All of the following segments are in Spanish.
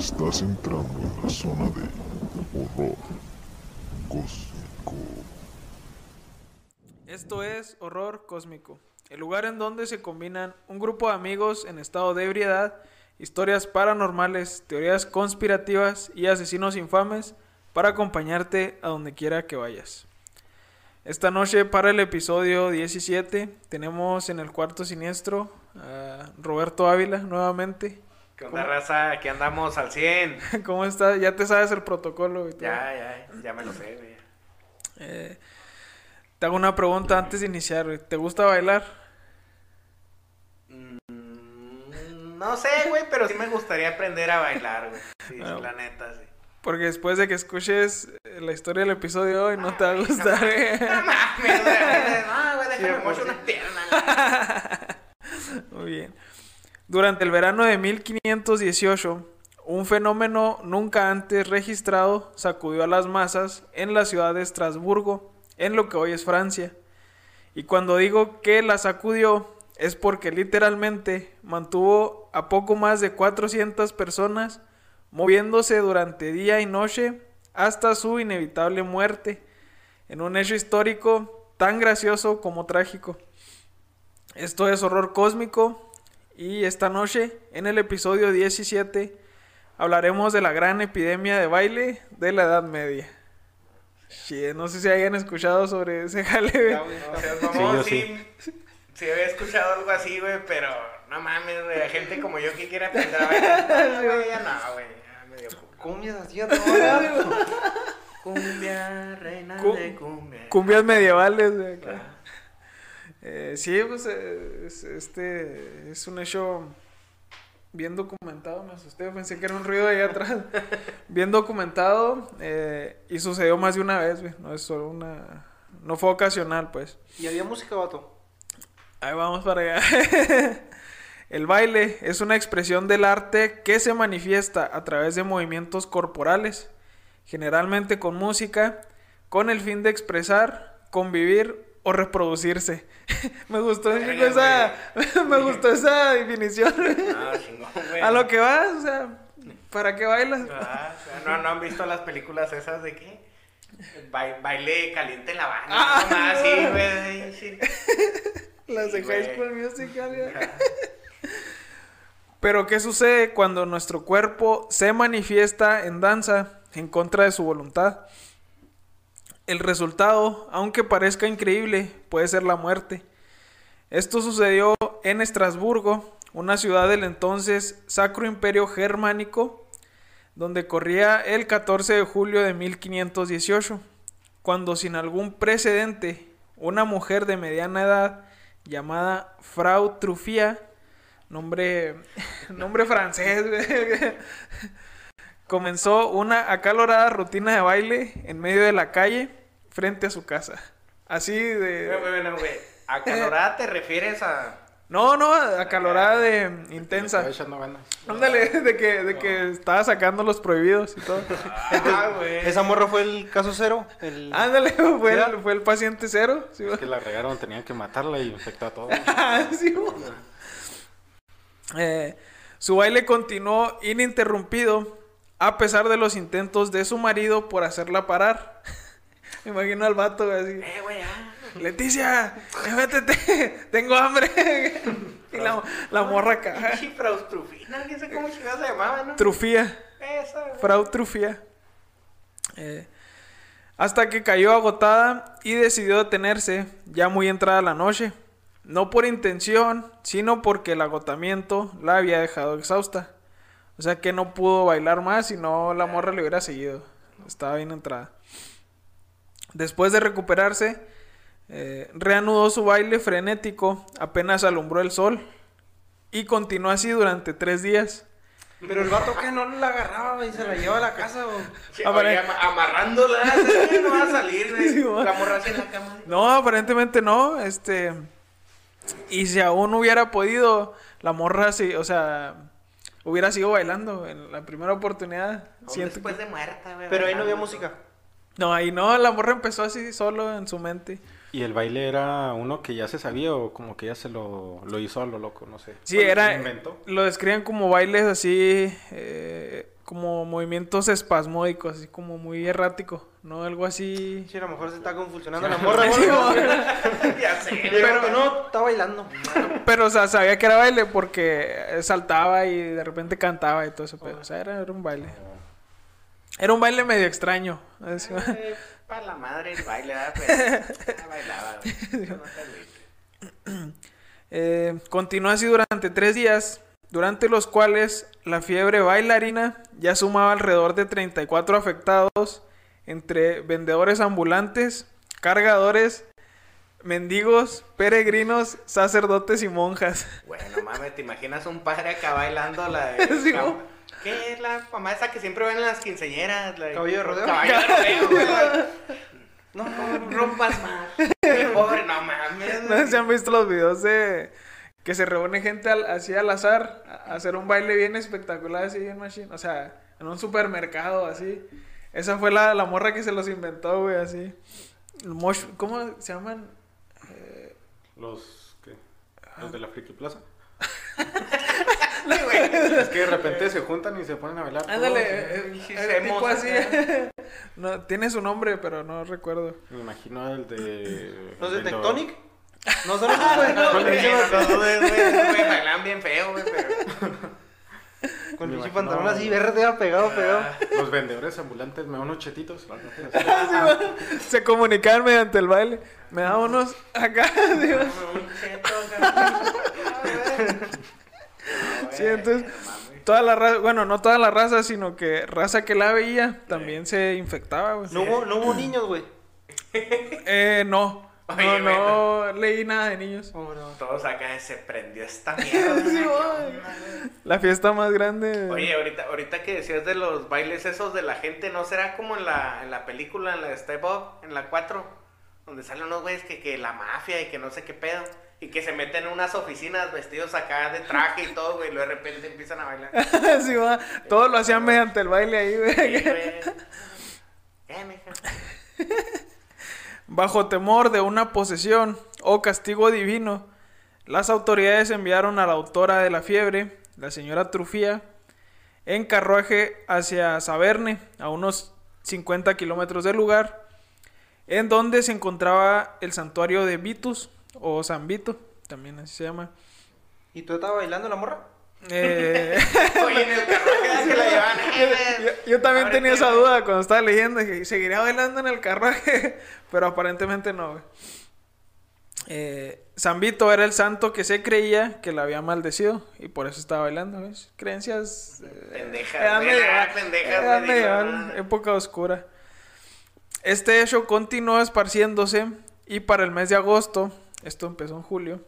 Estás entrando en la zona de horror cósmico. Esto es Horror Cósmico, el lugar en donde se combinan un grupo de amigos en estado de ebriedad, historias paranormales, teorías conspirativas y asesinos infames para acompañarte a donde quiera que vayas. Esta noche para el episodio 17 tenemos en el cuarto siniestro a Roberto Ávila nuevamente. ¿Qué onda, raza? Aquí andamos al 100. ¿Cómo estás? Ya te sabes el protocolo y todo. Ya, ya, ya me lo sé, güey. Eh, te hago una pregunta antes de iniciar. güey. ¿Te gusta bailar? Mm, No sé, güey, pero sí me gustaría aprender a bailar, güey. Sí, Bueno. la neta, sí. Porque después de que escuches eh, la historia del episodio de hoy no te va a gustar. eh. No mames, güey. No, güey, déjame mocho una pierna. Muy bien. Durante el verano de 1518, un fenómeno nunca antes registrado sacudió a las masas en la ciudad de Estrasburgo, en lo que hoy es Francia. Y cuando digo que la sacudió, es porque literalmente mantuvo a poco más de 400 personas moviéndose durante día y noche hasta su inevitable muerte, en un hecho histórico tan gracioso como trágico. Esto es Horror Cósmico y esta noche, en el episodio 17, hablaremos de la gran epidemia de baile de la Edad Media. Shit, no sé si hayan escuchado sobre ese jale. güey. No seas mamón, Sí, yo sí, sí. había escuchado algo así, güey, pero no mames, güey. Hay gente como yo que quiere aprender a bailar. No, güey, ya no, güey. Cumbias así a Cumbia, reina Cu- de cumbia. Cumbias medievales. güey, acá. Eh, sí, pues eh, es- este es un hecho bien documentado. Me asusté, pensé que era un ruido ahí atrás. bien documentado eh, y sucedió más de una vez, güey. No es solo una. No fue ocasional, pues. ¿Y había música, vato? Ahí vamos para allá. El baile es una expresión del arte que se manifiesta a través de movimientos corporales, generalmente con música, con el fin de expresar, convivir o reproducirse. me gustó esa, me gustó esa definición. No, güey. a lo que vas, o sea, ¿para qué bailas? Ah, o sea, no, no han visto las películas esas de qué? Ba- baile caliente en la banda. Ah, no más, sí, güey. Sí. Las de High. School Musical. Pero ¿qué sucede cuando nuestro cuerpo se manifiesta en danza en contra de su voluntad? El resultado, aunque parezca increíble, puede ser la muerte. Esto sucedió en Estrasburgo, una ciudad del entonces Sacro Imperio Germánico, donde corría el 14 de julio de 1518, cuando sin algún precedente, una mujer de mediana edad llamada Frau Truffia, nombre, nombre francés, comenzó una acalorada rutina de baile en medio de la calle frente a su casa. Así de... güey, bueno, güey. ¿Acalorada te refieres a.? No, no, acalorada de intensa. Ándale, de que, de que estaba sacando los prohibidos y todo. Ah, güey. ¿Esa morra fue el caso cero? El... Ándale, fue el, fue el paciente cero. Sí, Es que la regaron, tenían que matarla y infectó a todos. Ah, sí. Eh, su baile continuó ininterrumpido a pesar de los intentos de su marido por hacerla parar. Me imagino al vato güey, así. Eh, güey, ah. Leticia, métete, tengo hambre. y la, la morra acá. Pinche Fraustrufina, sé cómo chingados se llamaba, ¿no? Trufía. Esa, güey. Eh, hasta que cayó agotada y decidió detenerse ya muy entrada la noche. No por intención, sino porque el agotamiento la había dejado exhausta. O sea que no pudo bailar más y no la morra le hubiera seguido. Estaba bien entrada. Después de recuperarse, eh, reanudó su baile frenético apenas alumbró el sol. Y continuó así durante tres días. Pero el vato que no la agarraba y se la llevaba a la casa, amarrándola, no va a salir. Sí, la morra en la cama. No, aparentemente no, este... Y si aún hubiera podido, la morra sí, o sea, hubiera sido bailando en la primera oportunidad. Siento después que- de muerta, güey. Pero ahí no había música. No, ahí no, la morra empezó así solo en su mente. ¿Y el baile era uno que ya se sabía o como que ya se lo, lo hizo a lo loco? No sé. Sí, era... inventó. Lo describen como bailes así, eh, como movimientos espasmódicos, así como muy errático, ¿no? Algo así. Sí, a lo mejor se está convulsionando la morra, ya sé, Pero no, está bailando. Pero, o sea, sabía que era baile porque saltaba y de repente cantaba y todo eso. Pero, o sea, era, era un baile. Era un baile medio extraño. Eh, para la madre el baile, ¿verdad? Pero bailaba. No. Eh, continuó así durante tres días, durante los cuales la fiebre bailarina ya sumaba alrededor de 34 afectados entre vendedores ambulantes, cargadores, mendigos, peregrinos, sacerdotes y monjas. Bueno, mames, ¿te imaginas un padre acá bailando la de... Sí. ¿Qué es la mamá esa que siempre ven en las quinceñeras? La de- ¿Caballo de rodeo? Caballo de rodeo, güey. No, no rompas más. Pobre, no mames. No sé si han visto los videos de que se reúne gente al- así al azar a hacer un baile bien espectacular así bien machine. O sea, en un supermercado así. Esa fue la, la morra que se los inventó, güey, así. El mosh- ¿Cómo se llaman? Los, ¿qué? Los de la Friki Plaza. Güey. Es que de repente se juntan y se ponen a bailar. todos, Ándale, eh, eh, tipo así. no, tiene su nombre, pero no recuerdo. Me imagino el de... ¿Los de el lo- Tectonic? No son esos, güey. No, Con güey, no bailan bien feo, güey, pero... Con imagino- pantalón así verde, ah, pegado, pegado. Los vendedores ambulantes me dan unos chetitos. así. Se comunicaban mediante el baile. Me da unos acá. digo. Un cheto, Sí, entonces, toda la raza, bueno, no toda la raza, sino que raza que la veía también se infectaba, güey. No hubo, no hubo niños, güey. Eh, no. Oye, no, no leí nada de niños. Oh, no. Todos acá se prendió esta mierda. Sí. La fiesta más grande. Oye, ahorita, ahorita que decías de los bailes esos de la gente, ¿no será como en la, en la película, en la de Step Up, en la 4? Donde salen unos güeyes que, que la mafia y que no sé qué pedo. Y que se meten en unas oficinas vestidos acá de traje y todo, güey. Y luego de repente empiezan a bailar. Sí, va. Todo lo hacían mediante el baile ahí, Sí, güey. güey. ¿Qué, mija? Bajo temor de una posesión o castigo divino, las autoridades enviaron a la autora de la fiebre, la señora Trufía, en carruaje hacia Saverne, a unos 50 kilómetros del lugar, en donde se encontraba el santuario de Vitus, o San Vito, también así se llama. ¿Y tú estabas bailando la morra? Eh, Oye, en el carruaje se la llevan. eh, yo, también tenía esa duda cuando estaba leyendo, que seguiría bailando en el carruaje, pero aparentemente no. Eh, San Vito era el santo que se creía que la había maldecido y por eso estaba bailando, ¿ves? Creencias... eh, Pendejas, no. época oscura. Este hecho continuó esparciéndose y para el mes de agosto, esto empezó en julio,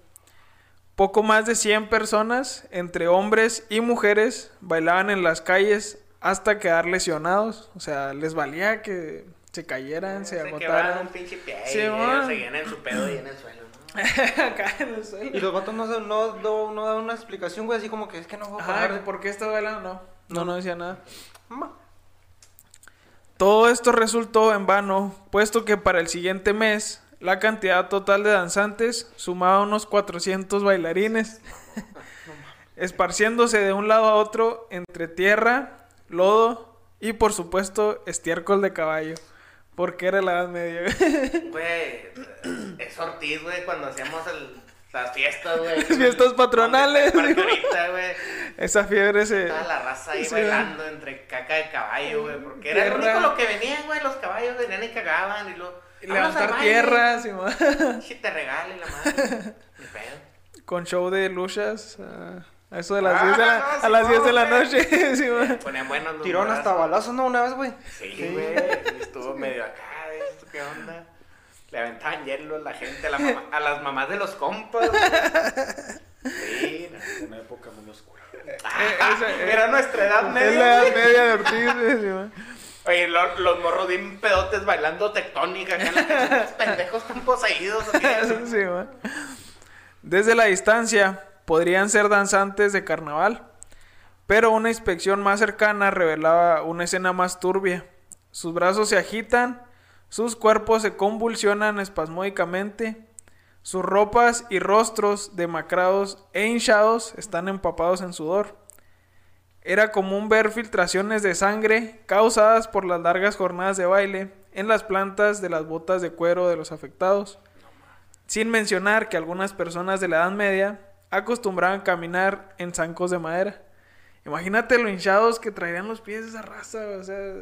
poco más de 100 personas, entre hombres y mujeres, bailaban en las calles hasta quedar lesionados. O sea, les valía que se cayeran, se Se quebraron agotaran. un pinche pie Sí, y ellos seguían en su pedo y en el suelo, ¿no? Acá en el suelo. Y los vatos no, se- no, no, no dan una explicación, güey, así como que es que no voy a ¿por qué estaba bailando? No, no, no decía nada. Ma. Todo esto resultó en vano, puesto que para el siguiente mes la cantidad total de danzantes sumaba unos 400 bailarines, esparciéndose de un lado a otro entre tierra, lodo y por supuesto estiércol de caballo, porque era la Edad Media. Güey, es Ortiz, güey, cuando hacíamos el, las fiestas, güey. Las fiestas patronales, ahorita, güey. Esa fiebre se... Toda la raza ahí Sí. bailando entre caca de caballo, güey. Porque era lo único lo que venían, güey. Los caballos venían y cagaban y luego. Y "Vámonos al levantar baile". tierras y más. Sí, te regale la madre. Ni pedo. con show de luchas a, a eso de las Ah, 10 de la, no, a las 10 de la noche. sí. Ponían buenos los Tiraron hasta balazos, ¿no? Una vez, güey. Sí, güey. Estuvo medio acá, güey, ¿esto ¿qué onda? Le aventaban hielo a la gente, a, la mamá- a las mamás de los compas. güey. Sí, no. Una época muy oscura. Ah, esa- era nuestra edad es media. la edad güey. media de Ortiz. Oye, lo- los morros pedotes bailando tectónica. Estos pendejos están poseídos. Desde la distancia podrían ser danzantes de carnaval, pero una inspección más cercana revelaba una escena más turbia. Sus brazos se agitan, sus cuerpos se convulsionan espasmódicamente, sus ropas y rostros demacrados e hinchados están empapados en sudor. Era común ver filtraciones de sangre causadas por las largas jornadas de baile en las plantas de las botas de cuero de los afectados. Sin mencionar que algunas personas de la Edad Media acostumbraban caminar en zancos de madera. Imagínate lo hinchados que traerían los pies de esa raza, o sea,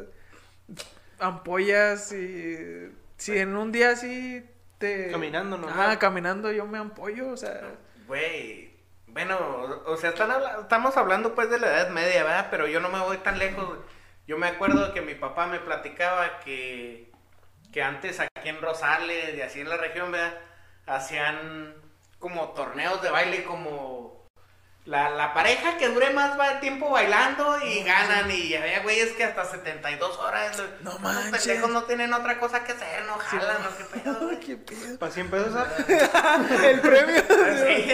ampollas y si en un día así te Caminando, ¿no? Ah, caminando yo me ampollo, o sea, Güey, bueno, o sea, están habla- estamos hablando pues de la Edad Media, ¿verdad? Pero yo no me voy tan lejos. Yo me acuerdo que mi papá me platicaba que, que antes aquí en Rosales y así en la región, ¿verdad? Hacían como torneos de baile como la, la pareja que dure más tiempo bailando y ganan y había güeyes que hasta 72 horas. No Esos manches. pendejos no tienen otra cosa que hacer, no jalan, no qué pedo, güey. qué pedo. Para 100 pesos, ¿sabes? El premio. Sí,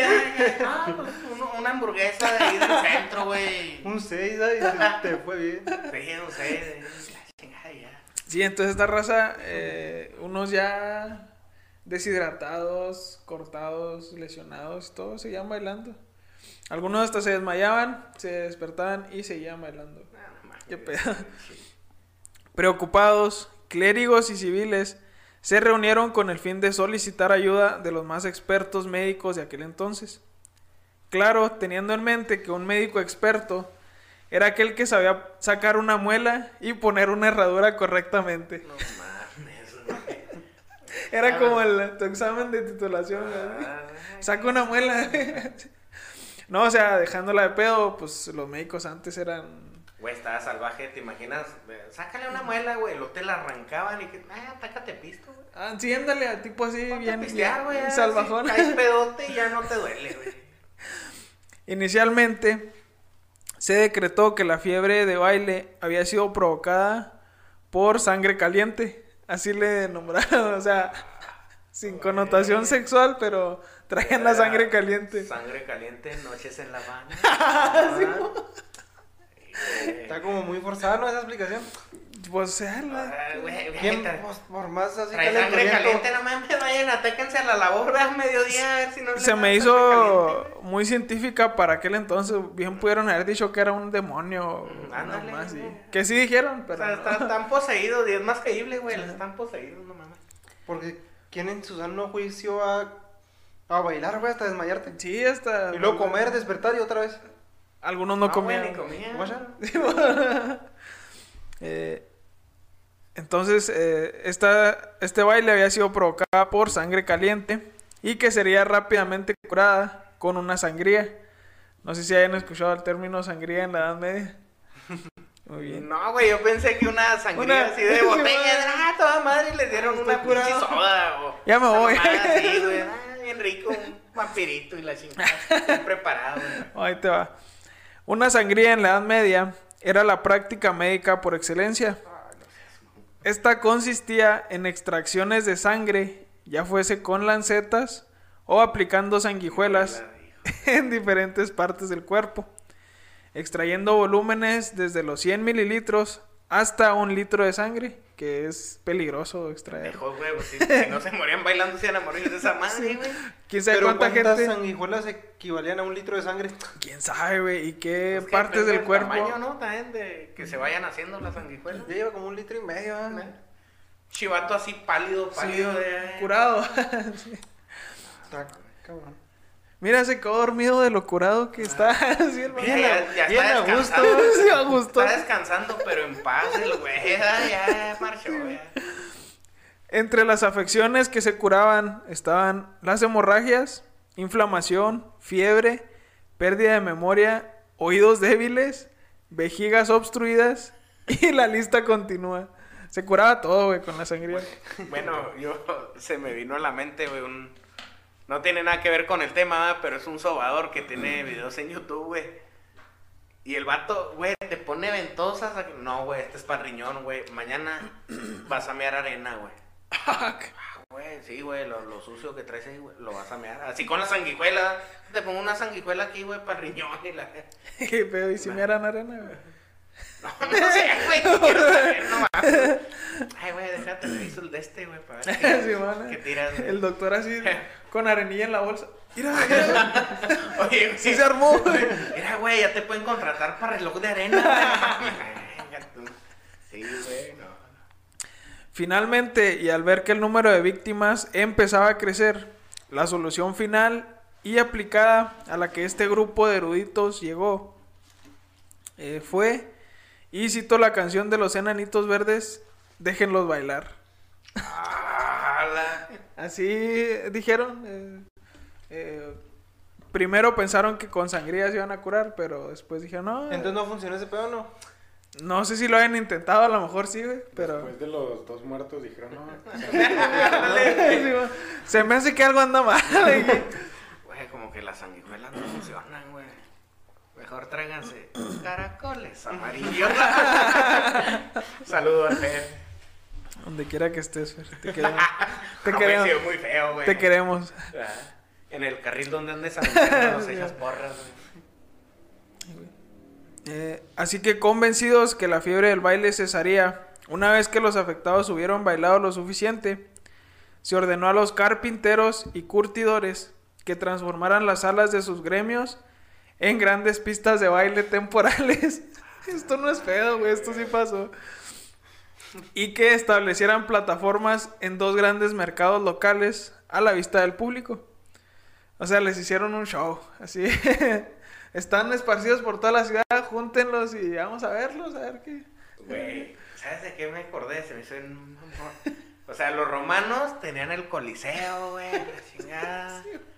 ah, pues, uno- una hamburguesa de ahí del centro, güey. Un 6, ¿sabes? Y te, fue bien. Sí, chingada ya. Sí, entonces esta raza, eh, unos ya deshidratados, cortados, lesionados y todo, seguían bailando. Algunos hasta se desmayaban, se despertaban y seguían bailando. Qué pedo. Preocupados, clérigos y civiles se reunieron con el fin de solicitar ayuda de los más expertos médicos de aquel entonces. Claro, teniendo en mente que un médico experto era aquel que sabía sacar una muela y poner una herradura correctamente. No mames, güey. Era como el, tu examen de titulación. Ah, Saca una muela. No, o sea, dejándola de pedo, pues los médicos antes eran... Güey, estaba salvaje, ¿te imaginas? Sácale una muela, güey, lo te la arrancaban y que, ah, tácate pisto, güey. Ah, sí, ándale, al tipo así, Ponte bien, pistear, güey. salvajón. Caes pedote y ya no te duele, güey. Inicialmente se decretó que la fiebre de baile había sido provocada por sangre caliente. Así le nombraron, o sea, sin connotación sexual, pero traían la sangre caliente. Sangre caliente, noches en La Habana. Eh, Está como muy forzada, ¿no? Esa explicación. Pues, o sea, la- ah, güey, ¿Quién, güey, pues, por más así Trae sangre caliente, no mames, vayan, atáquense a la labor a mediodía a ver si no se me hizo caliente. muy científica para aquel entonces. Bien pudieron haber dicho que era un demonio. Mm, ándale, nomás, sí. güey. Que sí dijeron, O pero. sea, no. están, están poseídos y es más creíble, güey, están poseídos, no mames. Porque ¿quién en su sano juicio va a bailar, güey, hasta desmayarte? Sí, hasta. Y luego comer, despertar y otra vez. Algunos no Ah, comían. ni comían. Eh, entonces, eh, esta, este baile había sido provocada por sangre caliente y que sería rápidamente curada con una sangría. No sé si hayan escuchado el término sangría en la Edad Media. Muy bien. No, güey, yo pensé que una sangría Una- así de botella, ah, toda madre, le dieron una Estoy pinche soda o... Ya me voy. así, güey, bien rico, un vampirito y la chingada, preparado. Ahí te va. Una sangría en la Edad Media era la práctica médica por excelencia. Esta consistía en extracciones de sangre, ya fuese con lancetas o aplicando sanguijuelas en diferentes partes del cuerpo, extrayendo volúmenes desde los 100 mililitros hasta un litro de sangre, que es peligroso extraer. Dejó, güey, pues, si, si no se morían bailando, se iban a morir de esa madre, güey. ¿Quién sabe Pero cuánta ¿cuántas gente? sanguijuelas equivalían a un litro de sangre? ¿Quién sabe, güey? ¿Y qué Pues partes del cuerpo? tamaño, ¿no? También de que se vayan haciendo las sanguijuelas. Ya lleva como un litro y medio, ¿ah? Chivato así pálido, Sí, pálido de... curado. Está cabrón. Mira, se quedó dormido de lo curado que está. Sí, el Mira, ya, ya bien está a gusto. Sí, a gusto. Está descansando, pero en paz el güey, ya, ya marchó, ya. Entre las afecciones que se curaban estaban las hemorragias, inflamación, fiebre, pérdida de memoria, oídos débiles, vejigas obstruidas y la lista continúa. Se curaba todo, güey, con la sangría. Bueno, yo se me vino a la mente, güey, un... No tiene nada que ver con el tema, pero es un sobador que tiene videos en YouTube, güey. Y el vato, güey, te pone ventosas. a- No, güey, este es para riñón, güey. Mañana vas a mear arena, güey. Ah, Güey, sí, güey, lo, lo sucio que traes ahí, güey, lo vas a mear. Así con la sanguijuela. Te pongo una sanguijuela aquí, güey, para riñón y la... Qué pedo, y si me eran arena, güey. No, no sé, güey. quiero saber, no mames. Ay, güey, déjate reviso el de este, güey, para ver qué, Sí, qué tiras, güey. El doctor así, con arenilla en la bolsa. Mira, mira, Oye, güey. sí se armó. Mira, güey, ya te pueden contratar para reloj de arena. güey. Sí, güey, no. Finalmente, y al ver que el número de víctimas empezaba a crecer, la solución final y aplicada a la que este grupo de eruditos llegó eh, fue, y cito la canción de los enanitos verdes, déjenlos bailar. Así dijeron. eh, eh, primero pensaron que con sangría se iban a curar, pero después dijeron, no, Entonces no funcionó ese pedo, ¿no? no sé si lo hayan intentado, a lo mejor sí, güey, pero... Después de los dos muertos dijeron, no. Se me hace que algo anda mal. güey. Güey, como que las sanguijuelas no funcionan, güey. Mejor tráiganse caracoles amarillos. Saludos al Fer. Donde quiera que estés, Fer, te queremos. Te queremos. sí, muy feo, güey. Te queremos. En el carril donde andes anunciando nos echas porras, güey. Eh, así que convencidos que la fiebre del baile cesaría, una vez que los afectados hubieron bailado lo suficiente, se ordenó a los carpinteros y curtidores que transformaran las salas de sus gremios en grandes pistas de baile temporales. esto no es pedo, güey, esto sí pasó. Y que establecieran plataformas en dos grandes mercados locales a la vista del público. O sea, les hicieron un show, así. Están esparcidos por toda la ciudad, júntenlos y vamos a verlos, a ver qué. Güey, ¿sabes de qué me acordé? Se me hizo un... O sea, los romanos tenían el coliseo, güey, la chingada.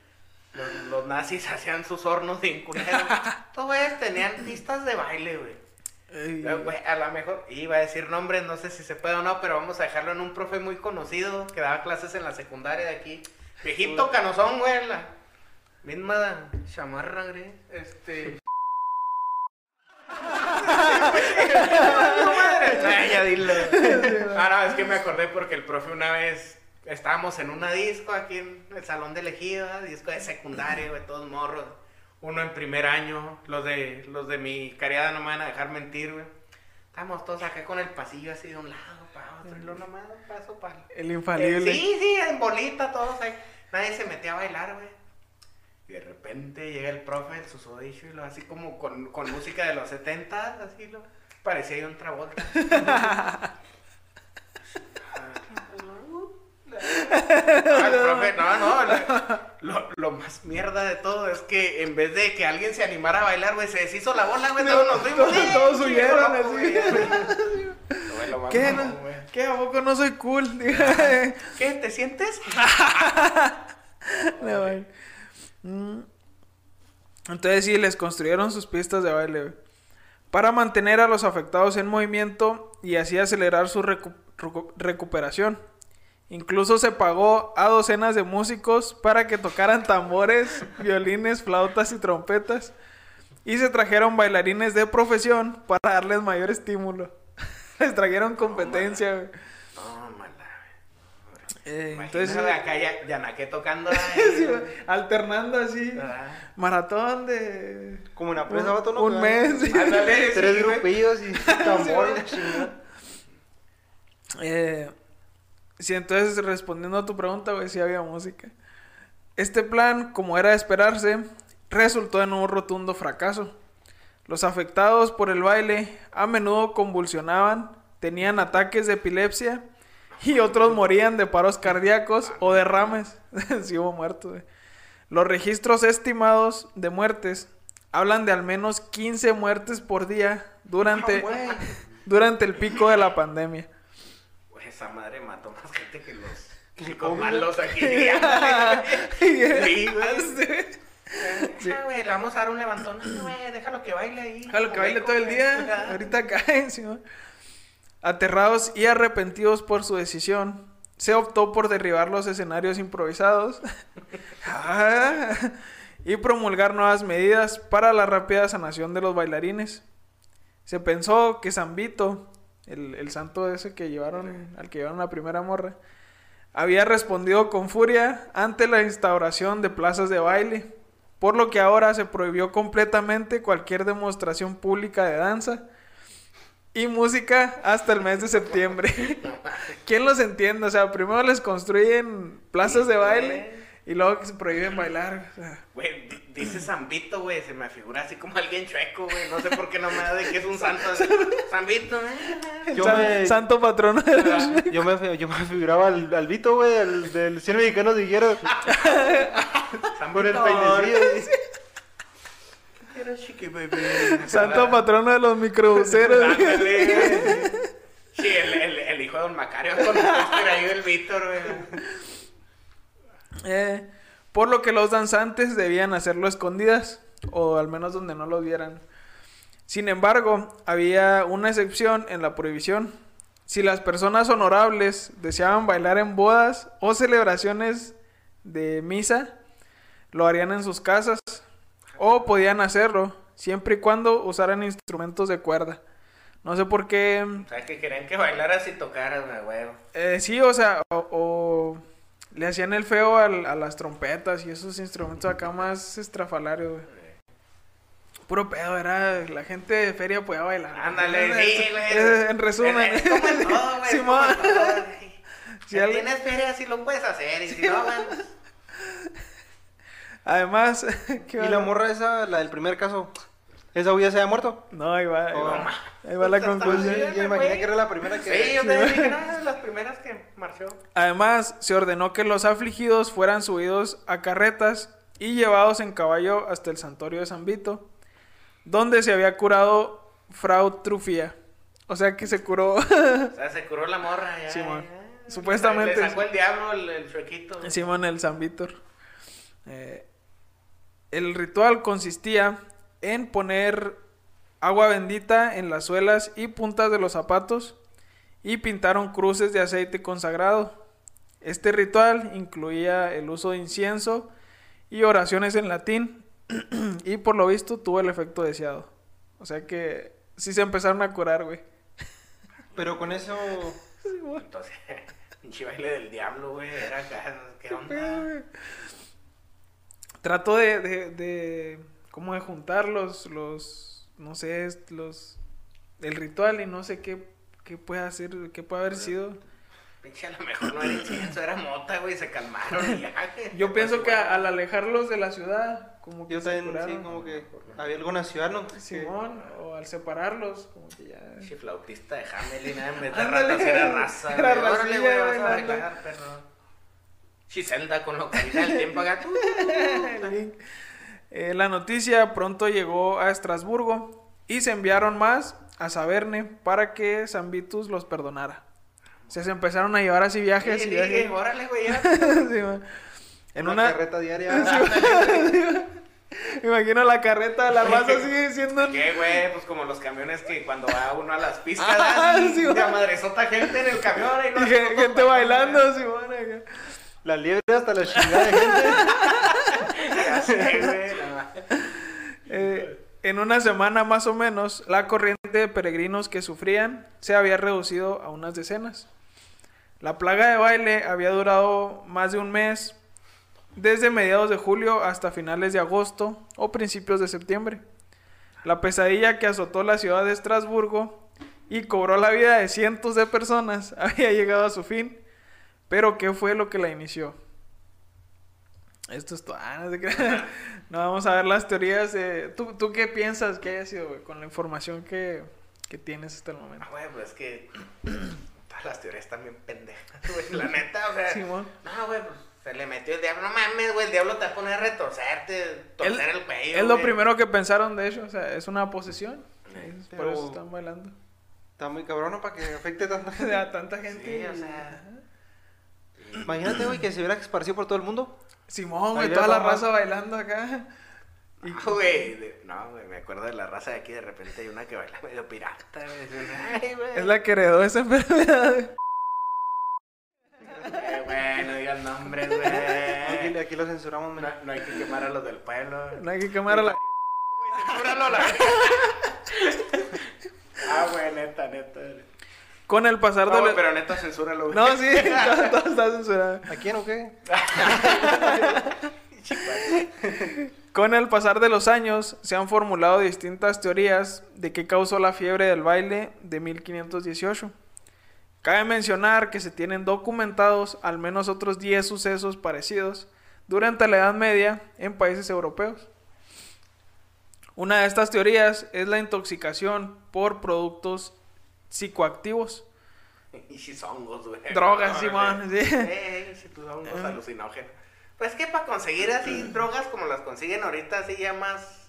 Los, los nazis hacían sus hornos de incuneros. Estos güeyes tenían pistas de baile, güey. Ey, güey, a lo mejor iba a decir nombres, no sé si se puede o no, pero vamos a dejarlo en un profe muy conocido que daba clases en la secundaria de aquí. Viejito canosón, güey, la misma chamarra, güey. Este. no, madre. Ay, ya dilo. Ah, no, es que me acordé porque el profe una vez estábamos en una disco aquí en el salón de elegido, ¿verdad? disco de secundaria, güey, todos morros. Uno en primer año, los de los de mi cariada no me van a dejar mentir, güey. Estábamos todos acá con el pasillo así de un lado para otro, y lo nomás un paso para El infalible. Eh, sí, sí, en bolita todos ahí. Nadie se metía a bailar, güey. Y de repente llega el profe, el susodicho, y lo así como con, con música de los 70, así lo. Parecía ahí un travolta. Ah, profe, no, no, lo, lo más mierda de todo es que en vez de que alguien se animara a bailar, güey, se deshizo la bola, güey, todos nos fuimos. todos- ¡eh, todos chingo, huyeron así. güey! Güey, lo más ¿Qué? mamón, no? ¿A poco no soy cool? ¿Qué? ¿Te sientes? No, güey. Mm. Entonces sí, les construyeron sus pistas de baile, güey. Para mantener a los afectados en movimiento y así acelerar su recu- recu- recuperación. Incluso se pagó a docenas de músicos para que tocaran tambores, violines, flautas y trompetas. Y se trajeron bailarines de profesión para darles mayor estímulo. Les trajeron competencia, güey. No, mala, Eh, güey. entonces, acá ya, Yanaque tocando. sí, güey, alternando así. Ah. Maratón de Como una presa, un, un Que mes. sí. Ándale, Tres sí, grupillos y tambor y la chingada. Eh, sí, entonces respondiendo a tu pregunta, güey, sí había música. Este plan, como era de esperarse, resultó en un rotundo fracaso. Los afectados por el baile a menudo convulsionaban, tenían ataques de epilepsia y otros morían de paros cardíacos o derrames. sí hubo muertos. güey. Los registros estimados de muertes hablan de al menos 15 muertes por día durante, Ah, durante el pico de la pandemia. Esa madre mató más gente que los Que COVID, malos aquí. sí, güey. Ah, güey, le vamos a dar un levantón. No, güey, déjalo que baile ahí. Déjalo que baile todo el día. Ahorita caen, sí. Aterrados y arrepentidos por su decisión, se optó por derribar los escenarios improvisados Ah, y promulgar nuevas medidas para la rápida sanación de los bailarines. Se pensó que San Vito, el, el santo ese que llevaron, al que llevaron la primera morra, había respondido con furia ante la instauración de plazas de baile, por lo que ahora se prohibió completamente cualquier demostración pública de danza y música hasta el mes de septiembre. ¿Quién los entiende? O sea, primero les construyen plazas de baile y luego que se prohíben bailar. o sea. Güey, di- dice Zambito, güey, se me figura así como alguien chueco, güey. No sé por qué no me da de que es un santo. Zambito, eh. Yo San- me- Santo patrono de los- Yo me, yo me figuraba al, al Vito, güey, al del 100 mexicanos dijeron. Por el peinecillo. chiqui, baby. Santo patrono de los microbuseros. Sí, el, el, el hijo de Don Macario con el ahí del Víctor, güey. Eh, por lo que los danzantes debían hacerlo escondidas, o al menos donde no lo vieran. Sin embargo, había una excepción en la prohibición. Si las personas honorables deseaban bailar en bodas o celebraciones de misa, lo harían en sus casas o podían hacerlo siempre y cuando usaran instrumentos de cuerda. No sé por qué O sea, que querían que bailaras y tocaras, güey, güey. eh, sí, o sea, o, o le hacían el feo al- a las trompetas y esos instrumentos acá más estrafalarios, güey. Puro pedo, era la gente de feria podía bailar. Ándale, sí, güey. es- En resumen. Es, es como en todo, güey. todo. Si Si alguien- tienes feria, sí lo puedes hacer. Y si no, bueno. Además, ¿qué Y la morra esa, la del primer caso. ¿Esa ya se había muerto? No, ahí va, ahí Oh, va. ma. Ahí va la conclusión. Yo imaginé que era la primera que. Sí, yo te dije, no, es de las primeras que marchó. Además, se ordenó que los afligidos fueran subidos a carretas y llevados en caballo hasta el santuario de San Vito, donde se había curado Frau Trufía. O sea que se curó. O sea, se curó la morra ya. Simón. ya. Supuestamente. Le sacó el diablo el, el chuequito. Simón el San Víctor. Eh, el ritual consistía en poner agua bendita en las suelas y puntas de los zapatos y pintaron cruces de aceite consagrado. Este ritual incluía el uso de incienso y oraciones en latín y por lo visto tuvo el efecto deseado. O sea que sí se empezaron a curar, güey. Pero con eso. Entonces, pinche baile del diablo, güey. Era acá. ¿Qué onda? Trato de, de, de como de juntar los, los, no sé, los, el ritual y no sé qué, qué puede hacer, qué puede haber sido. Pinche, a lo mejor no era incienso, era mota, güey. Se calmaron y ya. Yo pienso que Pues, al alejarlos de la ciudad, como que Yo se también, sí, curaron. como que había alguna ciudad, ¿no? Que- Simón, o al separarlos, como que ya... Pinche flautista de Hamelin, nada, en vez de ratas era raza. Era. Órale, racilla güey, vas a bailar, perro. Chiselda con lo que el tiempo acá. Eh, la noticia pronto llegó a Estrasburgo y se enviaron más a Saberne para que San Vitus los perdonara. O sea, se empezaron a llevar así viajes Sí, y dije, viajes. órale, güey, ya. Sí, en una, una, carreta diaria. Me imagino la carreta de la raza sigue siendo un- ¿Qué, güey? Pues como los camiones que cuando va uno a las pistas, Ah, sí, de madresota gente en el camión. Y no y gen- gente bailando, Simón, acá. La liebre hasta la chingada de gente. Eh, en una semana más o menos, la corriente de peregrinos que sufrían se había reducido a unas decenas. La plaga de baile había durado más de un mes, desde mediados de julio hasta finales de agosto o principios de septiembre. La pesadilla que azotó la ciudad de Estrasburgo y cobró la vida de cientos de personas había llegado a su fin, pero ¿qué fue lo que la inició? Esto es todo. ah, no, te. No, vamos a ver las teorías. de- ¿Tú, ¿Tú qué piensas que haya sido, güey, con la información que, que tienes hasta el momento? Ah, güey, pues es que todas las teorías están bien pendejas, güey. La neta, o sea. Simón. No, güey, pues se le metió el diablo. No mames, güey, el diablo te va a poner a retorcerte, torcer el cuello. es lo güey. primero que pensaron, de hecho. O sea, es una posesión. Sí, Por pero- eso están bailando. Está muy cabrón para que afecte tanta gente. A tanta gente. Sí, o sea. Imagínate, güey, que se hubiera esparcido por todo el mundo. Simón, güey, toda la raza bailando acá. Y- Ah, güey, de- no, güey, me acuerdo de la raza de aquí, de repente hay una que baila medio pirata, güey. Ay, güey. Es la que heredó esa enfermedad. Eh, güey, no digas nombres, güey. aquí lo censuramos, No, no hay que quemar a los del pueblo. No hay que quemar a la. Censúralo, la Ah, güey, neta, neta. Con el pasar No, de pero neta, censúralo, güey. No, sí, todo, todo está censurado. ¿A quién o qué? Con el pasar de los años, se han formulado distintas teorías de qué causó la fiebre del baile de 1518. Cabe mencionar que se tienen documentados al menos otros 10 sucesos parecidos durante la Edad Media en países europeos. Una de estas teorías es la intoxicación por productos psicoactivos. Y si son hongos, güey. Drogas. Simón, sí. Eh, si tus hongos alucinógenos. Pues que para conseguir así drogas como las consiguen ahorita, así ya más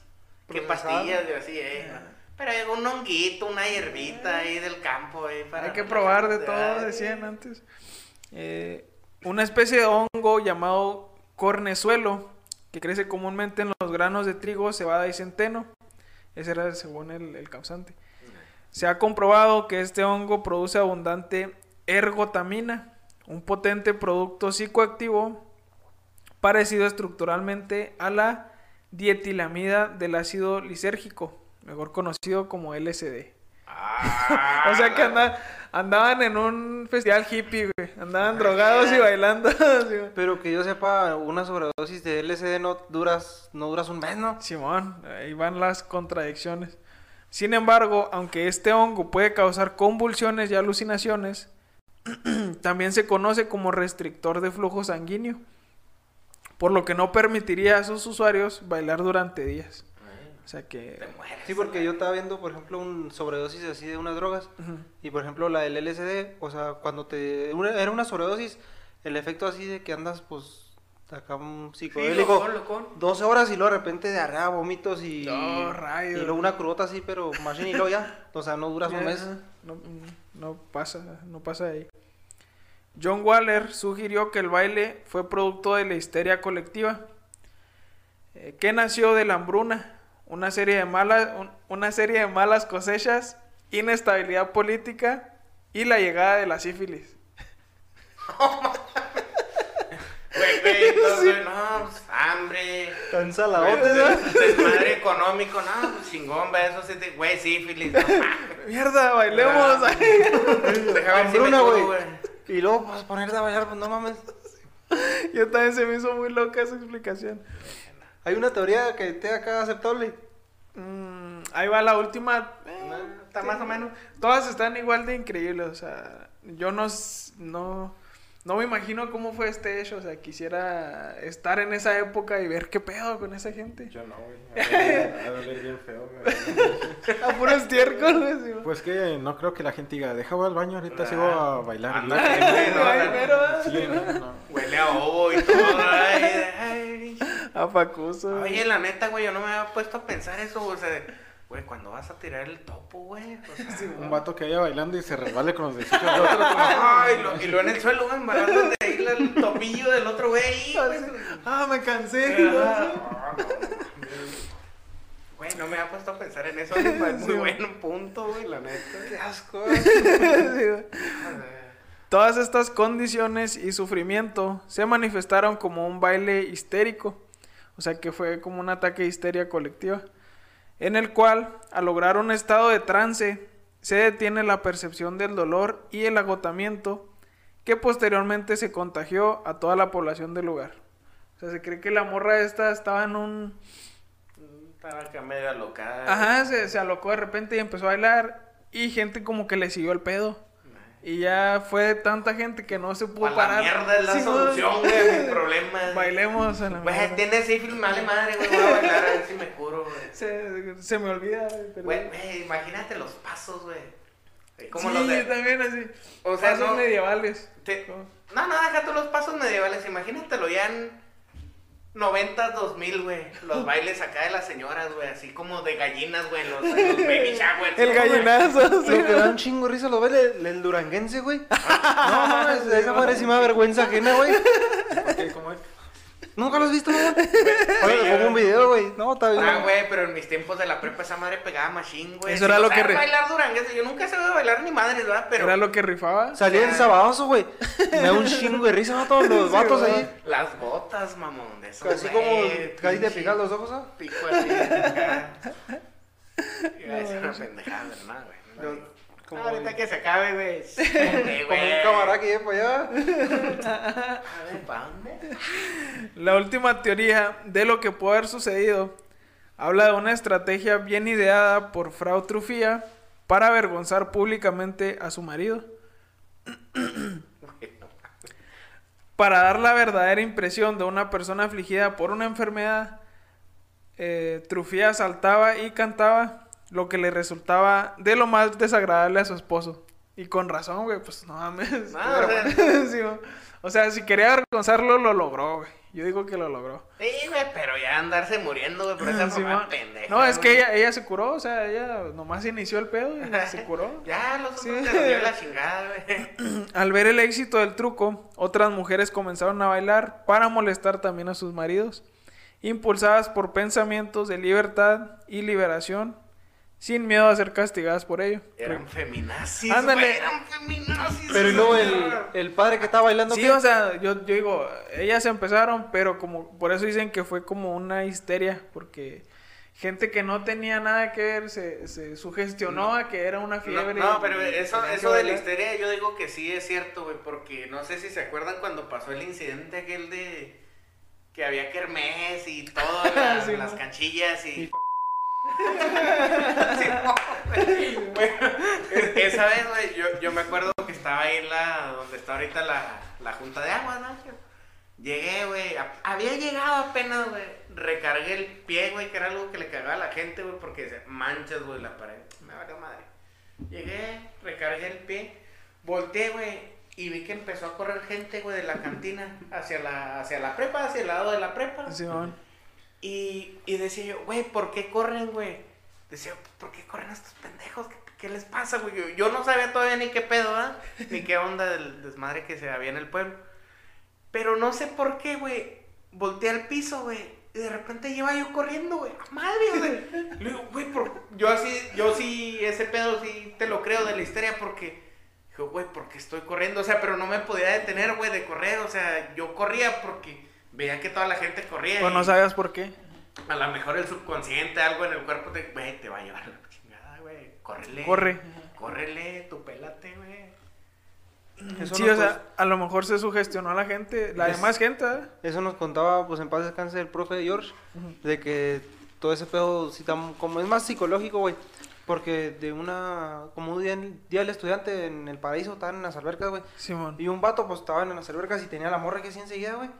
que Procesado. pastillas y así, eh. Pero un honguito, una hierbita ahí del campo, eh. para Hay que probar de todo, decían antes. Eh, una especie de hongo llamado cornezuelo, que crece comúnmente en los granos de trigo, cebada y centeno. Ese era según el, el causante. Se ha comprobado que este hongo produce abundante ergotamina, un potente producto psicoactivo parecido estructuralmente a la dietilamida del ácido lisérgico, mejor conocido como LSD. Ah, O sea que anda- andaban en un festival hippie, güey. Andaban drogados y bailando. así, güey. Pero que yo sepa, una sobredosis de LSD no duras, no duras un mes, ¿no? Simón, ahí van las contradicciones. Sin embargo, aunque este hongo puede causar convulsiones y alucinaciones, también se conoce como restrictor de flujo sanguíneo, por lo que no permitiría a sus usuarios bailar durante días. O sea que... Te mueres. Sí, porque yo estaba viendo, por ejemplo, un sobredosis así de unas drogas. Y por ejemplo, la del LSD, o sea, cuando te. una- era una sobredosis, el efecto así de que andas, pues. Acá un Sí, psicodélico. locón, locón. 12 horas y luego de repente diarrea, vómitos y. No, rayos. Y luego una crudota así, pero machine y luego ya. O sea, no duras un mes. No, no pasa, no pasa ahí. John Waller sugirió que el baile fue producto de la histeria colectiva, eh, que nació de la hambruna, una serie de malas, un- una serie de malas cosechas, inestabilidad política y la llegada de la sífilis. Güey, no, pues, hambre. Tan Güey, saladotes, ¿no? des- Desmadre económico, no, pues, chingón, ve, eso sí, te- güey, sífilis, no. Mierda, bailemos. Deja ver si me Hambruna, curo, güey. Y luego, pues, ponerte a bailar, pues no mames. Yo también se me hizo muy loca esa explicación. Hay una teoría que esté acá aceptable. Mm, ahí va la última. eh, No, Está más o menos. Todas están igual de increíbles, o sea, yo no, no, no me imagino cómo fue este hecho, o sea, quisiera estar en esa época y ver qué pedo con esa gente. Yo no, güey. A doler bien feo, güey. A puro estiércol, güey. Pues que no creo que la gente diga, deja voy al baño, ahorita sigo a bailar. No, no, pero, Sí, no, no. Huele a ovo y todo. ay, ay. a Pacuso. Oye, la neta, güey, yo no me había puesto a pensar eso, güey. O sea, güey, cuando vas a tirar el topo, güey. O sea, Un vato que vaya bailando y se resbale con los desechos del otro. Ay, lo, y lo en el suelo, güey, embarrando de ahí el topillo del otro güey. güey. Ah, me cansé. Ah, no, Güey, no me había puesto a pensar en eso. Es muy buen punto, güey, la neta. Qué asco. Sí, güey. Todas estas condiciones y sufrimiento se manifestaron como un baile histérico, o sea que fue como un ataque de histeria colectiva, en el cual, al lograr un estado de trance, se detiene la percepción del dolor y el agotamiento, que posteriormente se contagió a toda la población del lugar. O sea, se cree que la morra esta estaba en un... Estaba acá media loca. Ajá, se, se alocó de repente y empezó a bailar, y gente como que le siguió el pedo. Y ya fue tanta gente que no se pudo A la parar. mierda es la Sí, solución, güey, a mi problema. Bailemos a la Güey, tiene sífilis, me vale madre, güey. Voy a bailar a ver si me curo, güey. Se, se me olvida. Güey, güey, imagínate los pasos, güey. Como sí, los de. también así. O sea, Pasos no- medievales. te-. No, no, deja tú los pasos medievales. Imagínatelo ya en 90, 2000, güey. Los bailes acá de las señoras, güey. Así como de gallinas, güey. Los, los baby showers. El ¿no, güey? gallinazo. sí. Lo que da un chingo risa lo ve el, el duranguense, güey. No, mames, esa madre sí me da vergüenza ajena, güey. Ok, ¿Cómo es? ¿Nunca lo has visto, no? Oye, le pongo un video, güey. No, está bien. Ah, güey, pero en mis tiempos de la prepa esa madre pegaba machine, güey. Eso era lo que re- bailar duranguense. Yo nunca sabía bailar ni madres, ¿verdad? Pero Era lo que rifaba. Salía en sabadoso, güey. Me da un chingo de risa, todos los vatos güey. ahí. las botas, mamón, de esos, Así como güey, casi te pican los ojos, ¿no? Pico así. acá. Iba a decir una pendejada, pero nada, güey. Como, Ahorita que se acabe, güey. Como un camarada que lleva para allá. A ver, ¿para dónde? La última teoría de lo que puede haber sucedido habla de una estrategia bien ideada por Frau Trufía para avergonzar públicamente a su marido. Para dar la verdadera impresión de una persona afligida por una enfermedad, eh, Trufía saltaba y cantaba lo que le resultaba de lo más desagradable a su esposo. Y con razón, güey, pues no mames. No, qué o sea- vergüenza, sí, güey. o sea, si quería avergonzarlo, lo logró, güey. Yo digo que lo logró. Sí, güey, pero ya andarse muriendo, güey, por esa Sí, mamá pendeja. No, es que ella, ella se curó, o sea, ella nomás inició el pedo y se curó. Ya, los otros Sí. los dio la chingada, güey. Al ver el éxito del truco, otras mujeres comenzaron a bailar para molestar también a sus maridos, impulsadas por pensamientos de libertad y liberación, sin miedo a ser castigadas por ello. Eran feminazis, Ándale. eran feminazis. Pero y luego el, el padre que estaba bailando. Sí, ¿qué? o sea, yo, yo digo, ellas empezaron, pero como por eso dicen que fue como una histeria, porque gente que no tenía nada que ver se, se sugestionó a que era una No, fiebre. no, pero eso, eso de la histeria yo digo que sí es cierto, güey, porque no sé si se acuerdan cuando pasó el incidente aquel de que había kermés y todo, la- Sí, las ¿no? canchillas y... Sí, no. Bueno, esa vez, güey, yo, yo me acuerdo que estaba ahí en la, donde está ahorita la, la junta de agua, ¿no? Llegué, güey, a- había llegado apenas, güey, recargué el pie, güey, que era algo que le cagaba a la gente, güey, porque se manchas, güey, la pared, me valió madre. Llegué, recargué el pie, volteé, güey, y vi que empezó a correr gente, güey, de la cantina hacia la, hacia la prepa, hacia el lado de la prepa. Simón. Y, y decía yo, güey, ¿por qué corren, güey? Decía, ¿por qué corren estos pendejos? ¿Qué, les pasa, güey? Yo, no sabía todavía ni qué pedo, ¿ah? Ni qué onda del desmadre que se había en el pueblo. Pero no sé por qué, güey. Volteé al piso, güey. Y de repente iba yo corriendo, güey. ¡A madre, güey! Le digo, güey, yo así, yo sí, ese pedo sí te lo creo de la histeria porque... Dijo, güey, porque estoy corriendo. O sea, pero no me podía detener, güey, de correr. O sea, yo corría porque veía que toda la gente corría. Pues y- no sabías por qué. a lo mejor el subconsciente, algo en el cuerpo te, güey, te va a llevar la chingada, güey. Córrele. Corre. Córrele, tu pélate, güey. Eso Sí, o sea, cos- a lo mejor se sugestionó a la gente, la Es- demás gente, ¿eh? Eso nos contaba, pues en paz descanse el profe George, de que todo ese pedo, sí, tam- como es más psicológico, güey. Porque de una, como un día, día del estudiante en el paraíso, estaban en las albercas, güey. Simón. Y un vato, pues estaban en las albercas y tenía la morra que así enseguida, güey.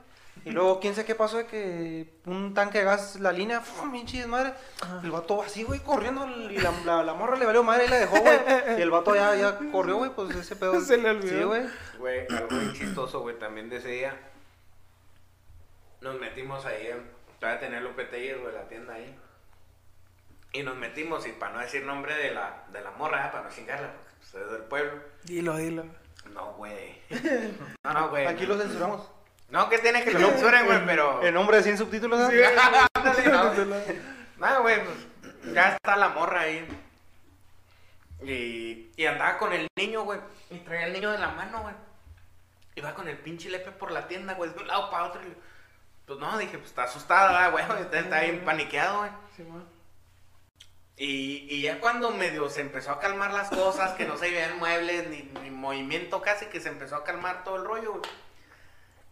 Y luego, quién sabe qué pasó de que un tanque de gas, la línea, chis, madre. El vato así, güey, corriendo. Y la, la, la morra le valió madre y la dejó, güey. Y el vato ya, ya corrió, güey, pues ese pedo. Se le olvidó. Sí, güey. Güey, algo muy chistoso, güey, también de ese día. Nos metimos ahí, en- todavía tenía Lupe Telles, güey, la tienda ahí. Y nos metimos, y para no decir nombre de la, de la morra, para no chingarla, porque pues, es del pueblo. Dilo, dilo. No, güey. No, no, güey. Aquí lo censuramos. No, que tiene que lo censuren, güey, pero... En nombre de 100 subtítulos. Ándale, no. Nada, güey, pues ya está la morra ahí. Y, y andaba con el niño, güey. Y traía el niño de la mano, güey. Iba con el pinche lepe por la tienda, güey, de un lado para otro. y- Pues no, dije, pues está asustada, güey, está, está bien paniqueado, güey. Simón. Y, y ya cuando medio se empezó a calmar las cosas, que no se veían muebles ni, ni movimiento casi, que se empezó a calmar todo el rollo, güey.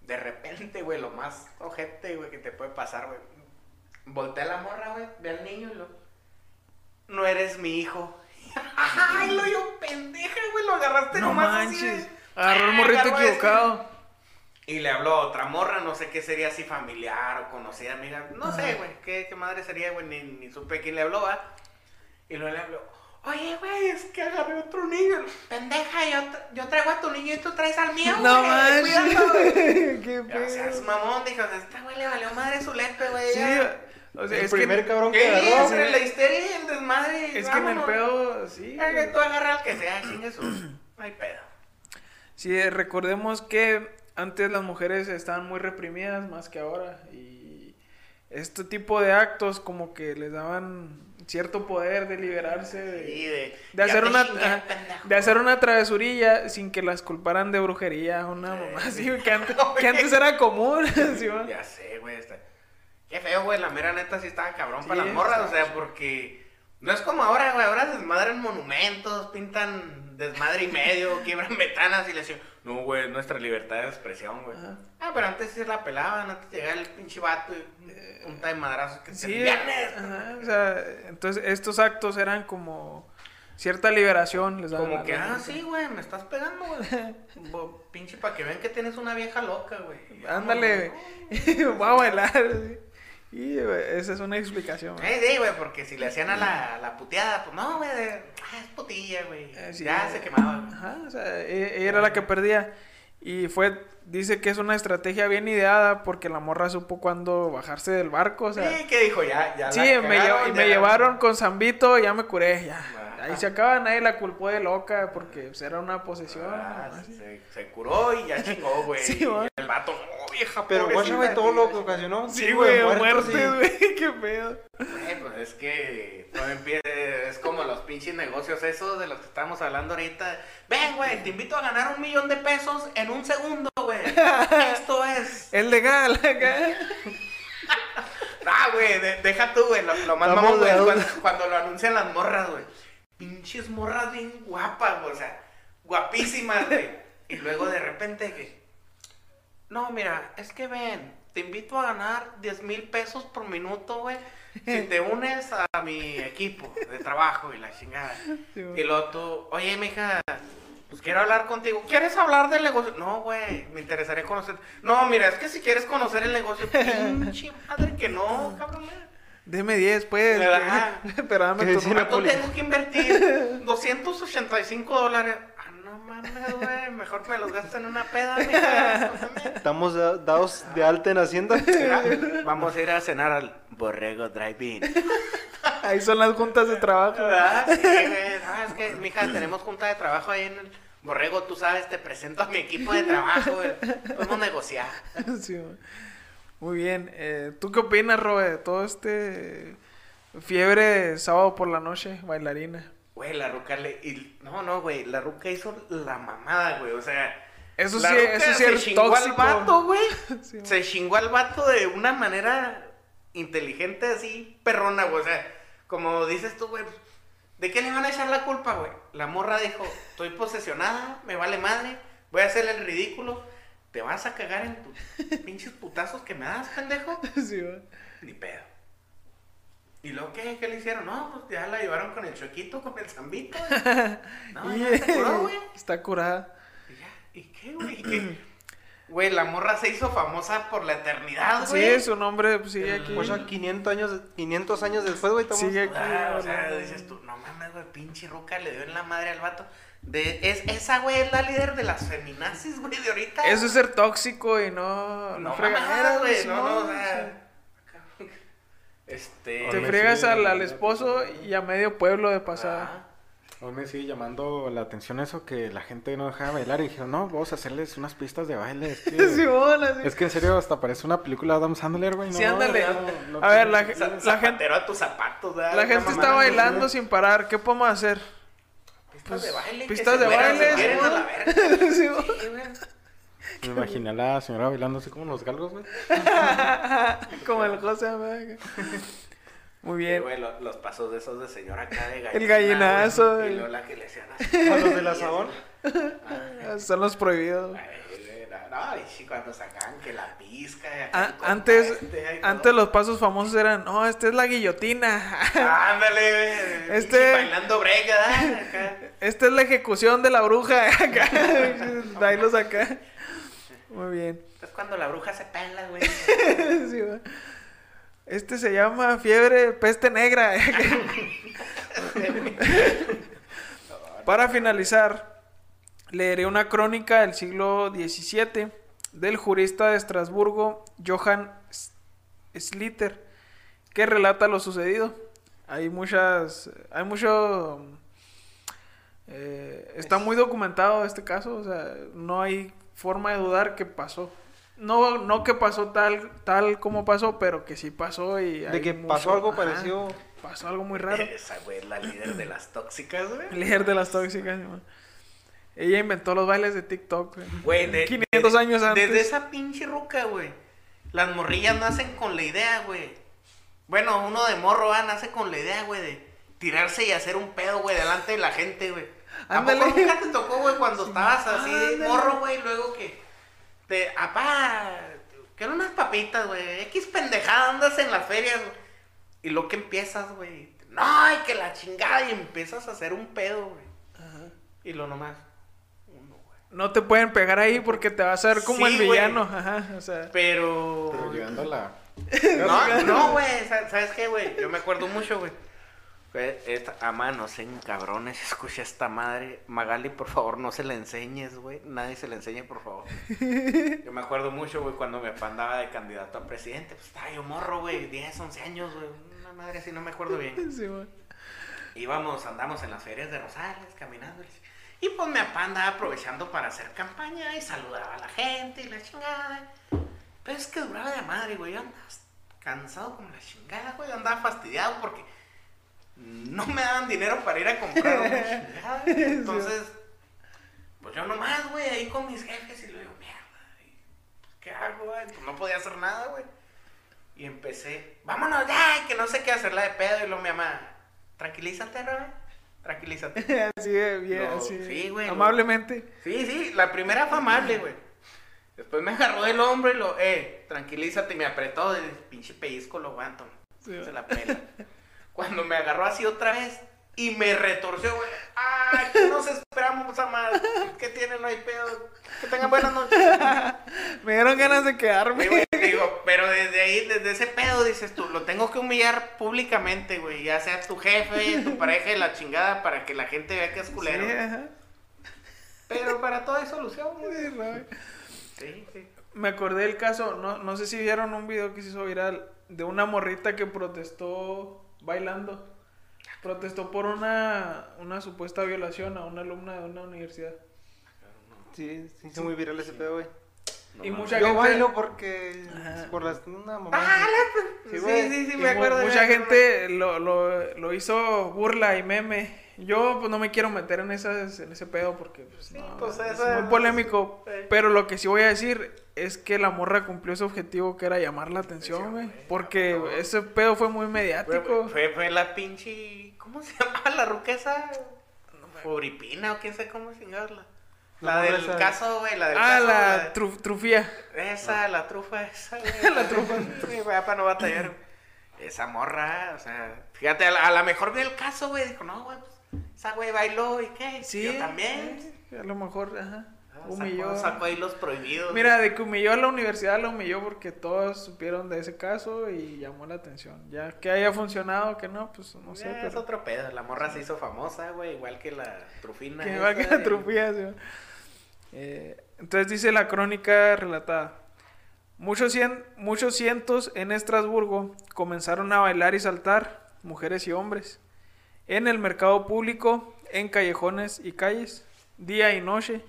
De repente, güey, lo más ojete, güey, que te puede pasar, güey. Voltea la morra, güey, ve al niño y lo... No eres mi hijo. Ay, lo yo pendeja, güey, lo agarraste No nomás así, manches. Agarró el Ah, morrito agarró equivocado. Y le habló a otra morra, no sé qué sería así familiar o conocida, amiga. No sé, güey, qué, qué madre sería, güey, ni, ni supe quién le habló, ¿va? Y luego le habló, oye, güey, es que agarré otro niño. Pendeja, yo, tra- yo traigo a tu niño y tú traes al mío, No manches. Qué O sea, es pedo. mamón, dijo, a este güey le valió madre su lepe, güey. Sí, o sea, El es primer que, cabrón que ¿Qué? agarró. Entre la histeria y el desmadre. es que en el pedo, sí. Que tú agarra al que sea, chingue su. No hay pedo. Sí, eh, recordemos que antes las mujeres estaban muy reprimidas más que ahora y este tipo de actos como que les daban cierto poder de liberarse de, Sí, de, hacer una de hacer una travesurilla sin que las culparan de brujería una mamá así que antes, que antes era común ¿sí? Ya sé, güey. Está... Qué feo, güey. La mera neta sí estaba cabrón para Sí, las morras. O sea, porque No es como ahora, güey. Ahora desmadran monumentos, pintan desmadre y medio, quiebran ventanas y le dicen, no, güey, nuestra libertad de expresión, güey. Ajá. Ah, pero antes sí la pelaban, antes llegaba el pinche vato y punta de madrazos que Sí, se ajá, o sea, entonces estos actos eran como cierta liberación, les Como que, ah, sí, güey, me estás pegando, güey. Pinche para que vean que tienes una vieja loca, güey. Ándale, voy a bailar. Y güey, esa es una explicación. güey. Eh, sí, güey, porque si le hacían a la, la puteada, pues no, güey, de- ah, es putilla, güey. Eh, sí, ya eh, se quemaba, güey. Ajá, o sea, ella era la que perdía. Y fue, dice que es una estrategia bien ideada porque la morra supo cuándo bajarse del barco, o sea. Sí, que dijo, ya, ya. Sí, la me, cagaron, llev- ya me la- llevaron con Zambito, ya me curé, ya. Ahí se acaba, nadie la culpó de loca porque pues, era una posesión. Ah, se, se curó y ya chingó, güey. Sí, el vato, no, vieja, Pero guacha, güey, todo lo que ocasionó. Sí, güey, y- güey, qué pedo. Güey, pues es que todo empieza, es como los pinches negocios esos de los que estamos hablando ahorita. Ven, güey, te invito a ganar un millón de pesos en un segundo, güey. Esto es. Es legal, acá. Ah, güey, de- deja tú, güey. Lo, lo más mamón, güey, cuando, cuando lo anuncian las morras, güey. Pinches morras bien guapas, güey. O sea, guapísimas, güey. Y luego de repente que. No, mira, es que ven, te invito a ganar 10 mil pesos por minuto, güey. Si te unes a mi equipo de trabajo y la chingada. Sí, Y luego tú, oye, mija, pues quiero hablar contigo. ¿Quieres hablar del negocio? No, güey, me interesaría conocer. No, mira, es que si quieres conocer el negocio, pinche madre que no, cabrón. Deme 10, pues. ¿Verdad? que- Pero dame Que tu decir ¿Cuánto Napoli. tengo que invertir? 285 dólares. Ah, no mames, güey, mejor me los gasto en una peda, mija. Estamos da- dados de alta en Hacienda. Vamos a ir a cenar al Borrego Drive-In. Ahí son las juntas de trabajo. ¿Verdad? Sí, güey. Ah, es que, mija, tenemos junta de trabajo ahí en el Borrego, tú sabes, te presento a mi equipo de trabajo, güey. Podemos negociar. Sí, güey. Muy bien. Eh, ¿Tú qué opinas, Robe, de todo este fiebre sábado por la noche, bailarina? Güey, la ruca le... y- No, no, güey, la ruca hizo la mamada, güey, o sea... Eso la sí, ruca eso sí se es chingó tóxico. al vato, güey. Sí, se chingó al vato de una manera inteligente, así, perrona, güey. O sea, como dices tú, güey, ¿de qué le van a echar la culpa, güey? La morra dijo, estoy posesionada, me vale madre, voy a hacer el ridículo. ¿Te vas a cagar en tus pinches putazos que me das, pendejo? Sí, güey. Ni pedo. ¿Y luego qué? ¿Qué le hicieron? No, pues ya la llevaron con el chuequito, con el zambito. No, ya se curó, güey. Está curada. Y ya, ¿Y qué, güey? ¿Y qué? Güey, la morra se hizo famosa por la eternidad, Sí, güey. su nombre pues, sigue aquí. Pues ya 500 años, 500 años después, güey, estamos... Sigue aquí. Ah, o sea, dices tú, no mames, güey, pinche ruca le dio en la madre al vato. De, es, esa, güey, es la líder de las feminazis, güey, de ahorita. Eso es ser tóxico y no, no, no güey, sí, no, no, o sí. sea. Este. Te friegas al, al esposo y a medio pueblo de pasada. ah, Aún me sigue llamando la atención eso que la gente no dejaba de bailar y dijeron, no, vamos a hacerles unas pistas de baile. Es que, Sí, hola, sí. es que en serio hasta parece una película de Adam Sandler, güey. Sí, ándale. no, no A ver, la, Za- la gente, a tus zapatos, ¿verdad? la gente está bailando sin parar. ¿Qué podemos hacer? Pistas de baile. que pistas de baile, sí, la. Me imaginé a la señora bailando así como los galgos, güey. Como el José. güey. Muy bien. güey, lo- los pasos de esos de señora acá de gallina. El gallinazo, güey, el- Y luego la que le hacían así. A los del asadón. Son los prohibidos. Ay, güey, No, y sí, cuando sacaban que la pizca. y acá A- el compa antes, este, antes los pasos famosos eran, no, esta es la guillotina. Ándale, güey. Este-. Bailando brega, ¿verdad? Acá. Esta es la ejecución de la bruja. Acá. Bailos acá. Muy bien. Es cuando la bruja se pela, güey. Sí, güey. Este se llama fiebre peste negra. Para finalizar, leeré una crónica del siglo XVII del jurista de Estrasburgo, Johann Schlitter, que relata lo sucedido. Hay muchas, hay mucho, eh, está muy documentado este caso, o sea, no hay forma de dudar que pasó. No, no que pasó tal, tal como pasó, pero que sí pasó y De que mucho- pasó algo ajá, parecido. Pasó algo muy raro. Esa, güey, es la líder de las tóxicas, güey. Líder de las tóxicas. ¿no? Ella inventó los bailes de TikTok. güey. Güey, de, 500 de- años antes. Desde esa pinche ruca, güey. Las morrillas nacen con la idea, güey. Bueno, uno de morro, ah, nace con la idea, güey, de tirarse y hacer un pedo, güey, delante de la gente, güey. ¿A Ándale. poco nunca te tocó, güey, cuando estabas así de Ándale. morro, güey, luego que te, apá, quiero unas papitas, güey, X pendejada, andas en las ferias, güey. Y lo que empiezas, güey, no, ay, que la chingada, y empiezas a hacer un pedo, güey. Y lo nomás, uno, güey. No te pueden pegar ahí porque te vas a ver como Sí, el güey. villano. Ajá, o sea. Pero... Pero llegando a la... No, no, güey. sa- ¿Sabes qué, güey? Yo me acuerdo mucho, güey. Esta, ama, no sean cabrones, escucha esta madre. Magali, por favor, no se la enseñes, güey. Nadie se la enseñe, por favor. Yo me acuerdo mucho, güey, cuando mi papá andaba de candidato a presidente. Pues estaba yo morro, güey, 10, 11 años, güey. Una madre así, no me acuerdo bien. Sí, güey. Íbamos, andamos en las ferias de Rosales, caminando. Y pues mi papá andaba aprovechando para hacer campaña y saludaba a la gente y la chingada. Pero es que duraba de madre, güey. Yo andaba cansado como la chingada, güey. Andaba fastidiado porque no me daban dinero para ir a comprar una. Entonces, pues yo nomás, güey, ahí con mis jefes y le digo, mierda, ¿y ¿qué hago, güey? Pues no podía hacer nada, güey. Y empecé, vámonos ya, que no sé qué hacerla de pedo. Y luego mi mamá, tranquilízate, Robert, tranquilízate. Así de bien, No, así. sí, güey, Amablemente. Sí, sí, la primera fue amable, güey. Después me agarró del hombro y lo, eh, tranquilízate, y me apretó, y pinche pellizco lo aguanto. Sí, se la pela. Cuando me agarró así otra vez y me retorció, güey. ¡Ay, que nos esperamos a más! ¿Qué tiene? No hay pedo. Que tengan buenas noches. Me dieron ganas de Sí, quedarme. güey, digo, pero desde ahí, desde ese pedo, dices tú, lo tengo que humillar públicamente, güey. Ya sea tu jefe, tu pareja y la chingada, para que la gente vea que es culero. Sí, ajá. Pero para todo hay solución, güey. Sí, sí. Me acordé del caso, no, no sé si vieron un video que se hizo viral de una morrita que protestó bailando. Protestó por una, una supuesta violación a una alumna de una universidad. Sí, sí, hizo muy viral ese pedo, güey. No y mucha Yo gente, bailo porque. Ajá. Por las. Una mamá. Ah, la- Sí, sí, sí, sí, me acuerdo. mucha gente lo, lo, lo hizo burla y meme. Yo pues no me quiero meter en esas, en ese pedo porque pues, no, pues, es muy polémico. sí. Pero lo que sí voy a decir es que la morra cumplió su objetivo que era llamar la atención, güey. Porque no. ese pedo fue muy mediático. fue, fue la pinche. ¿Cómo se llama la ruca esa? Fabripina o quién sabe cómo chingarla. La del esa. caso, güey, la del Ah, caso. la de- tru- trufía. Esa, la trufa esa, güey. la trufa. Sí, güey, para no batallar. Esa morra, o sea, fíjate, a la, a la mejor vio el caso, güey. Dijo, no, güey, pues, esa güey bailó y qué. Sí. Yo también. A lo mejor, ajá. Ah, Humilló. Sacó, sacó ahí los prohibidos. Mira, de que humilló a la universidad, la humilló porque todos supieron de ese caso y llamó la atención. Ya que haya funcionado, que no, pues no sé. Es pero... otro pedo. La morra se hizo famosa, güey, igual que la trufina. Que igual que la sí. Eh, entonces dice la crónica relatada. Muchos, cien- muchos cientos en Estrasburgo comenzaron a bailar y saltar, mujeres y hombres, en el mercado público, en callejones y calles, día y noche,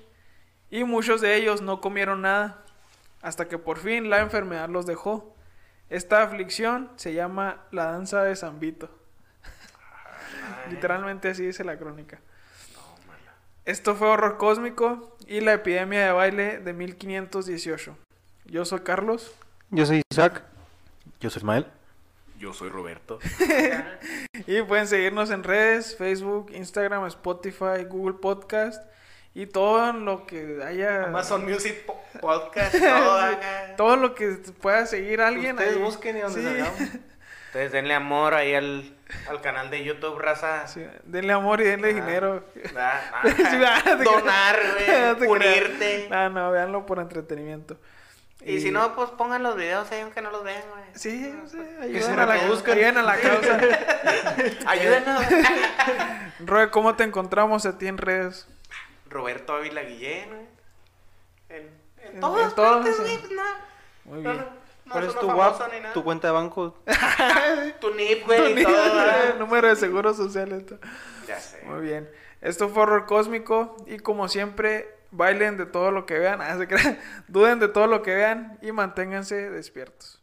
y muchos de ellos no comieron nada, hasta que por fin la enfermedad los dejó. Esta aflicción se llama la danza de San Vito. Ay, Literalmente así dice la crónica. no. Esto fue Horror Cósmico y la epidemia de baile de 1518. Yo soy Carlos. Yo soy Isaac. Yo soy Ismael. Yo soy Roberto. Y pueden seguirnos en redes, Facebook, Instagram, Spotify, Google Podcast y todo lo que haya... Amazon Music po- Podcast, todo acá. Todo lo que pueda seguir alguien. Ustedes ahí. busquen y donde Sí. salgamos. Entonces denle amor ahí al, al canal de YouTube, raza. Sí, denle amor y denle Ah. dinero. Ah, ah, Sí, ah, te Donar, güey. Unirte. No, no, véanlo por entretenimiento. Y si no, pues pongan los videos ahí aunque no los vean, güey. Sí, sí, se ayuden a, la, reproduzcan. ayuden a la causa. Ayúdenos. Roe, ¿cómo te encontramos a ti en redes? Roberto Ávila Guillén, güey. En, en, En- todas en partes, güey. pues, no. Muy No, bien. no, no ¿Cuál es tu nada. Tu cuenta de banco. Tu NIP, güey, y todo. Número de seguro social. esto. Ya sé. Muy bien. Esto fue Horror Cósmico y como siempre, bailen de todo lo que vean, ah, duden de todo lo que vean y manténganse despiertos.